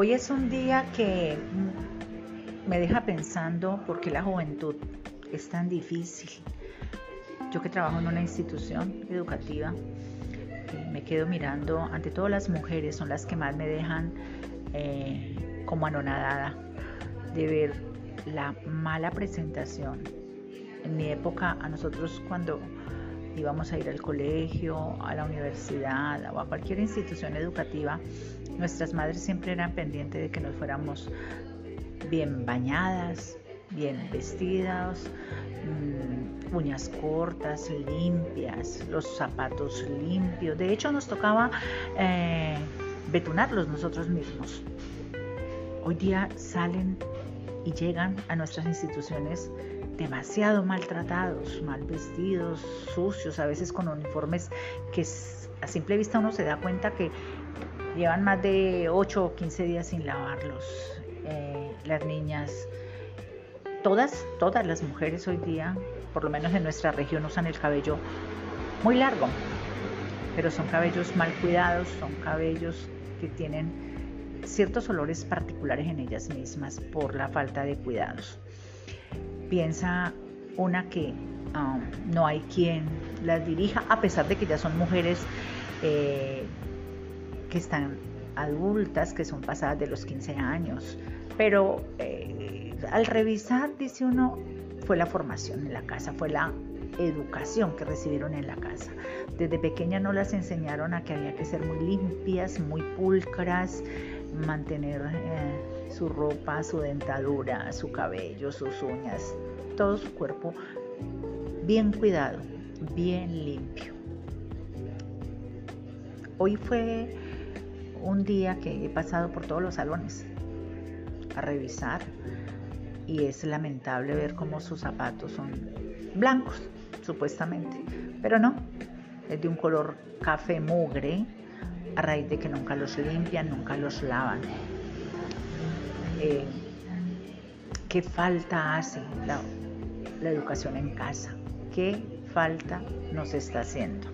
Hoy es un día que me deja pensando por qué la juventud es tan difícil. Yo que trabajo en una institución educativa, eh, me quedo mirando, ante todo las mujeres son las que más me dejan eh, como anonadada de ver la mala presentación. En mi época, a nosotros cuando íbamos a ir al colegio, a la universidad o a cualquier institución educativa, nuestras madres siempre eran pendientes de que nos fuéramos bien bañadas, bien vestidas, mm, uñas cortas, limpias, los zapatos limpios. De hecho, nos tocaba eh, betunarlos nosotros mismos. Hoy día salen y llegan a nuestras instituciones demasiado maltratados, mal vestidos, sucios, a veces con uniformes que a simple vista uno se da cuenta que llevan más de 8 o 15 días sin lavarlos. Eh, las niñas, todas, todas las mujeres hoy día, por lo menos en nuestra región, usan el cabello muy largo, pero son cabellos mal cuidados, son cabellos que tienen ciertos olores particulares en ellas mismas por la falta de cuidados piensa una que um, no hay quien las dirija, a pesar de que ya son mujeres eh, que están adultas, que son pasadas de los 15 años. Pero eh, al revisar, dice uno, fue la formación en la casa, fue la educación que recibieron en la casa. Desde pequeña no las enseñaron a que había que ser muy limpias, muy pulcras, mantener eh, su ropa, su dentadura, su cabello, sus uñas, todo su cuerpo bien cuidado, bien limpio. Hoy fue un día que he pasado por todos los salones a revisar y es lamentable ver cómo sus zapatos son blancos, supuestamente, pero no, es de un color café mugre a raíz de que nunca los limpian, nunca los lavan. Eh, qué falta hace la educación en casa, qué falta nos está haciendo.